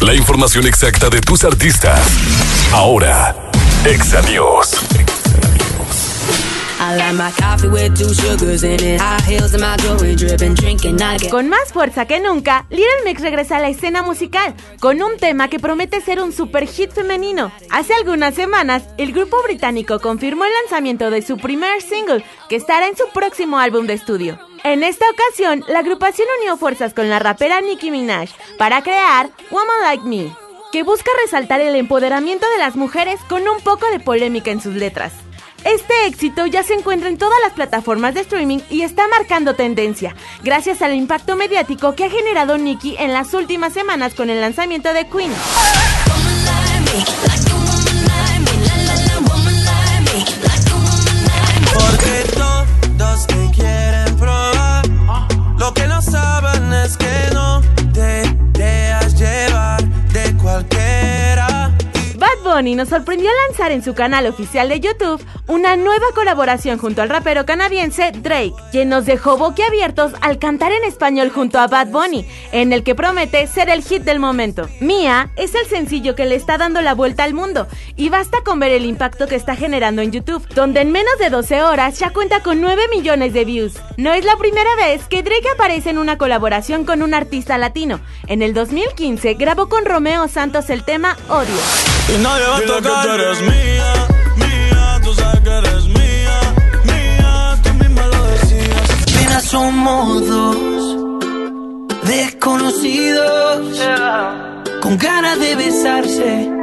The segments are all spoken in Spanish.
La información exacta de tus artistas. Ahora, Exa News. Con más fuerza que nunca, Little Mix regresa a la escena musical con un tema que promete ser un super hit femenino. Hace algunas semanas, el grupo británico confirmó el lanzamiento de su primer single, que estará en su próximo álbum de estudio. En esta ocasión, la agrupación unió fuerzas con la rapera Nicki Minaj para crear Woman Like Me, que busca resaltar el empoderamiento de las mujeres con un poco de polémica en sus letras. Este éxito ya se encuentra en todas las plataformas de streaming y está marcando tendencia, gracias al impacto mediático que ha generado Nicki en las últimas semanas con el lanzamiento de Queen. Bunny nos sorprendió lanzar en su canal oficial de YouTube una nueva colaboración junto al rapero canadiense Drake, quien nos dejó boquiabiertos al cantar en español junto a Bad Bunny, en el que promete ser el hit del momento. Mia es el sencillo que le está dando la vuelta al mundo y basta con ver el impacto que está generando en YouTube, donde en menos de 12 horas ya cuenta con 9 millones de views. No es la primera vez que Drake aparece en una colaboración con un artista latino. En el 2015 grabó con Romeo Santos el tema Odio nadie va a tocar. que tú eres mía, mía, tú sabes que eres mía, mía, tú misma lo decías. Apenas somos dos desconocidos, con ganas de besarse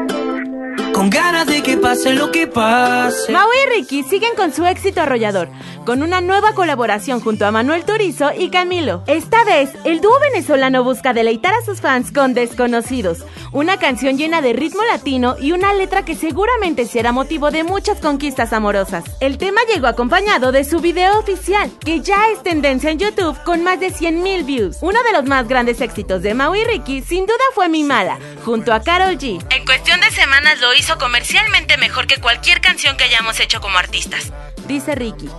con ganas de que pase lo que pase. Mau y Ricky siguen con su éxito arrollador, con una nueva colaboración junto a Manuel Turizo y Camilo. Esta vez, el dúo venezolano busca deleitar a sus fans con Desconocidos, una canción llena de ritmo latino y una letra que seguramente será motivo de muchas conquistas amorosas. El tema llegó acompañado de su video oficial, que ya es tendencia en YouTube con más de 100.000 views. Uno de los más grandes éxitos de Mau y Ricky sin duda fue Mi Mala, junto a Carol G. En cuestión de semanas lo hizo comercialmente mejor que cualquier canción que hayamos hecho como artistas. Dice Ricky.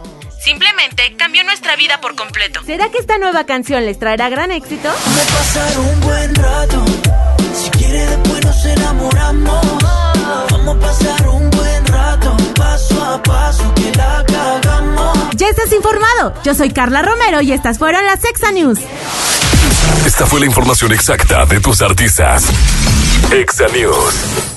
Simplemente cambió nuestra vida por completo. ¿Será que esta nueva canción les traerá gran éxito? pasar un buen rato. Si quiere después nos enamoramos. Vamos a pasar un buen rato. Paso a paso que la cagamos. Ya estás informado. Yo soy Carla Romero y estas fueron las Exa News. Esta fue la información exacta de tus artistas. Exa News.